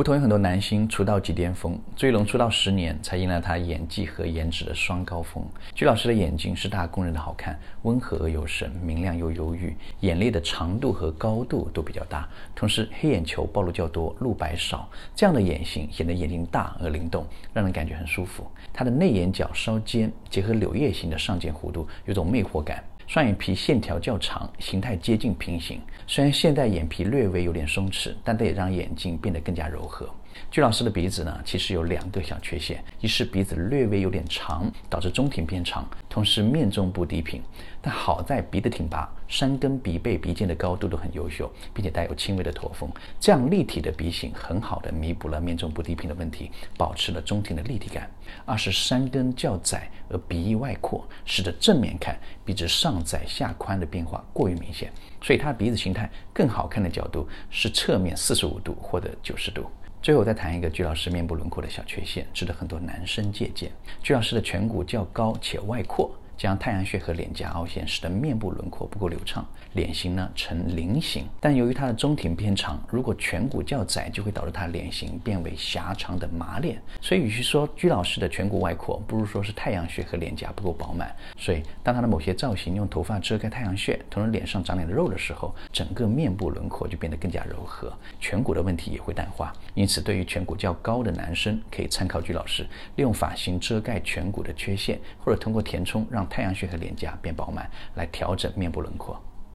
不同于很多男星出道即巅峰，朱一龙出道十年才迎来他演技和颜值的双高峰。鞠老师的眼睛是大公认的好看，温和而有神，明亮又忧郁，眼泪的长度和高度都比较大，同时黑眼球暴露较多，露白少，这样的眼型显得眼睛大而灵动，让人感觉很舒服。他的内眼角稍尖，结合柳叶形的上睑弧度，有种魅惑感。双眼皮线条较长，形态接近平行。虽然现代眼皮略微有点松弛，但这也让眼睛变得更加柔和。鞠老师的鼻子呢，其实有两个小缺陷：一是鼻子略微有点长，导致中庭偏长；同时面中部低平。但好在鼻子挺拔，山根、鼻背、鼻尖的高度都很优秀，并且带有轻微的驼峰，这样立体的鼻型很好的弥补了面中部低平的问题，保持了中庭的立体感。二是山根较窄而鼻翼外扩，使得正面看鼻子上窄下宽的变化过于明显，所以他鼻子形态更好看的角度是侧面四十五度或者九十度。最后再谈一个鞠老师面部轮廓的小缺陷，值得很多男生借鉴。鞠老师的颧骨较高且外扩。将太阳穴和脸颊凹陷，使得面部轮廓不够流畅，脸型呢呈菱形。但由于它的中庭偏长，如果颧骨较窄，就会导致他脸型变为狭长的马脸。所以与其说鞠老师的颧骨外扩，不如说是太阳穴和脸颊不够饱满。所以当他的某些造型用头发遮盖太阳穴，同时脸上长点肉的时候，整个面部轮廓就变得更加柔和，颧骨的问题也会淡化。因此，对于颧骨较高的男生，可以参考鞠老师，利用发型遮盖颧骨的缺陷，或者通过填充让。太阳穴和脸颊变饱满，来调整面部轮廓。